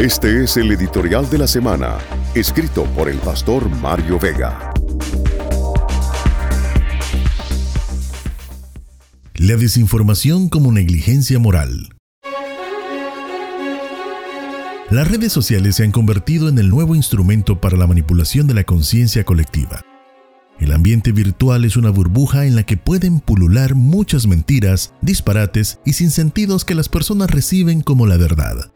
Este es el editorial de la semana, escrito por el pastor Mario Vega. La desinformación como negligencia moral. Las redes sociales se han convertido en el nuevo instrumento para la manipulación de la conciencia colectiva. El ambiente virtual es una burbuja en la que pueden pulular muchas mentiras, disparates y sinsentidos que las personas reciben como la verdad.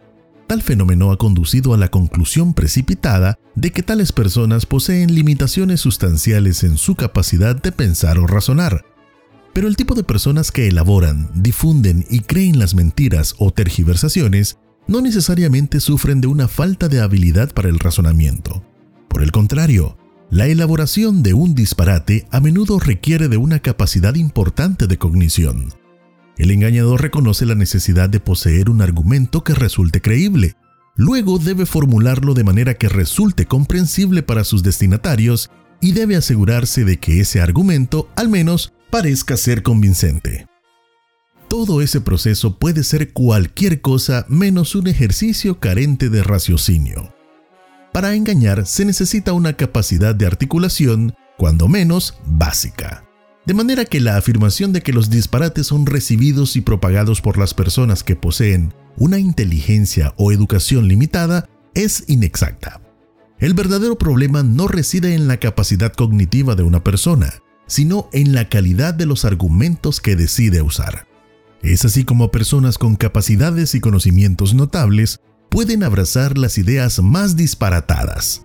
Tal fenómeno ha conducido a la conclusión precipitada de que tales personas poseen limitaciones sustanciales en su capacidad de pensar o razonar. Pero el tipo de personas que elaboran, difunden y creen las mentiras o tergiversaciones no necesariamente sufren de una falta de habilidad para el razonamiento. Por el contrario, la elaboración de un disparate a menudo requiere de una capacidad importante de cognición. El engañador reconoce la necesidad de poseer un argumento que resulte creíble. Luego debe formularlo de manera que resulte comprensible para sus destinatarios y debe asegurarse de que ese argumento, al menos, parezca ser convincente todo ese proceso puede ser cualquier cosa menos un ejercicio carente de raciocinio. Para engañar se necesita una capacidad de articulación, cuando menos, básica. De manera que la afirmación de que los disparates son recibidos y propagados por las personas que poseen una inteligencia o educación limitada es inexacta. El verdadero problema no reside en la capacidad cognitiva de una persona, sino en la calidad de los argumentos que decide usar. Es así como personas con capacidades y conocimientos notables pueden abrazar las ideas más disparatadas.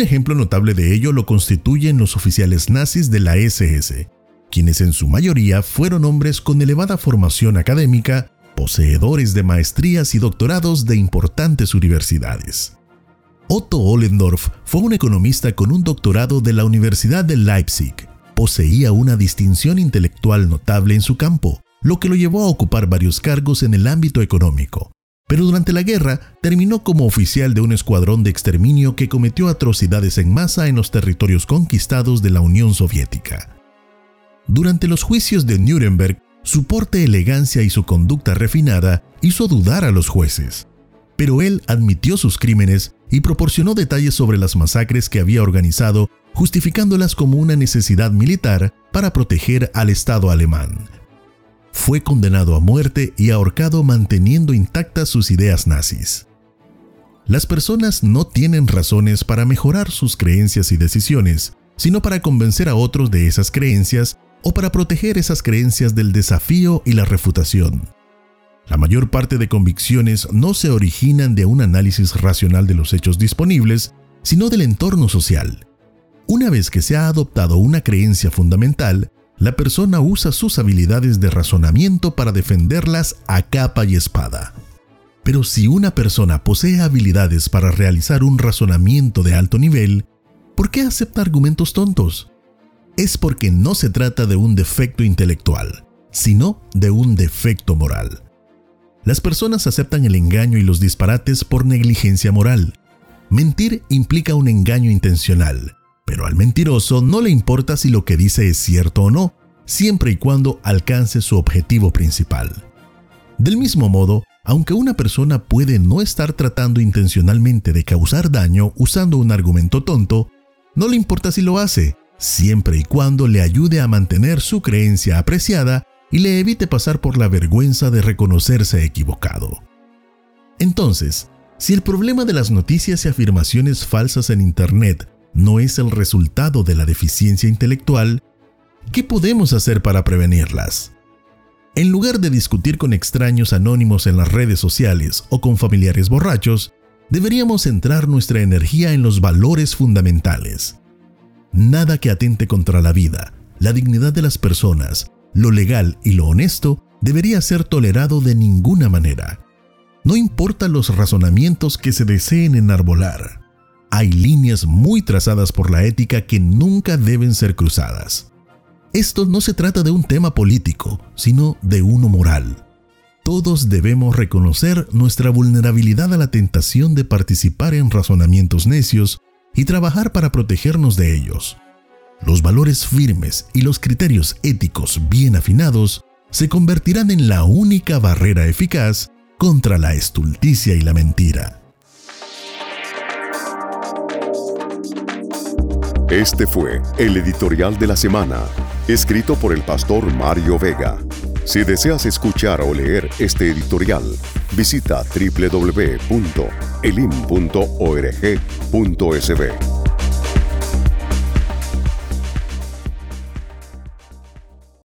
Un ejemplo notable de ello lo constituyen los oficiales nazis de la SS, quienes en su mayoría fueron hombres con elevada formación académica, poseedores de maestrías y doctorados de importantes universidades. Otto Ollendorf fue un economista con un doctorado de la Universidad de Leipzig. Poseía una distinción intelectual notable en su campo, lo que lo llevó a ocupar varios cargos en el ámbito económico. Pero durante la guerra terminó como oficial de un escuadrón de exterminio que cometió atrocidades en masa en los territorios conquistados de la Unión Soviética. Durante los juicios de Nuremberg, su porte elegancia y su conducta refinada hizo dudar a los jueces. Pero él admitió sus crímenes y proporcionó detalles sobre las masacres que había organizado, justificándolas como una necesidad militar para proteger al Estado alemán fue condenado a muerte y ahorcado manteniendo intactas sus ideas nazis. Las personas no tienen razones para mejorar sus creencias y decisiones, sino para convencer a otros de esas creencias o para proteger esas creencias del desafío y la refutación. La mayor parte de convicciones no se originan de un análisis racional de los hechos disponibles, sino del entorno social. Una vez que se ha adoptado una creencia fundamental, la persona usa sus habilidades de razonamiento para defenderlas a capa y espada. Pero si una persona posee habilidades para realizar un razonamiento de alto nivel, ¿por qué acepta argumentos tontos? Es porque no se trata de un defecto intelectual, sino de un defecto moral. Las personas aceptan el engaño y los disparates por negligencia moral. Mentir implica un engaño intencional, pero al mentiroso no le importa si lo que dice es cierto o no, siempre y cuando alcance su objetivo principal. Del mismo modo, aunque una persona puede no estar tratando intencionalmente de causar daño usando un argumento tonto, no le importa si lo hace, siempre y cuando le ayude a mantener su creencia apreciada y le evite pasar por la vergüenza de reconocerse equivocado. Entonces, si el problema de las noticias y afirmaciones falsas en Internet no es el resultado de la deficiencia intelectual, ¿qué podemos hacer para prevenirlas? En lugar de discutir con extraños anónimos en las redes sociales o con familiares borrachos, deberíamos centrar nuestra energía en los valores fundamentales. Nada que atente contra la vida, la dignidad de las personas, lo legal y lo honesto debería ser tolerado de ninguna manera. No importa los razonamientos que se deseen enarbolar hay líneas muy trazadas por la ética que nunca deben ser cruzadas. Esto no se trata de un tema político, sino de uno moral. Todos debemos reconocer nuestra vulnerabilidad a la tentación de participar en razonamientos necios y trabajar para protegernos de ellos. Los valores firmes y los criterios éticos bien afinados se convertirán en la única barrera eficaz contra la estulticia y la mentira. Este fue el editorial de la semana, escrito por el pastor Mario Vega. Si deseas escuchar o leer este editorial, visita www.elim.org.sb.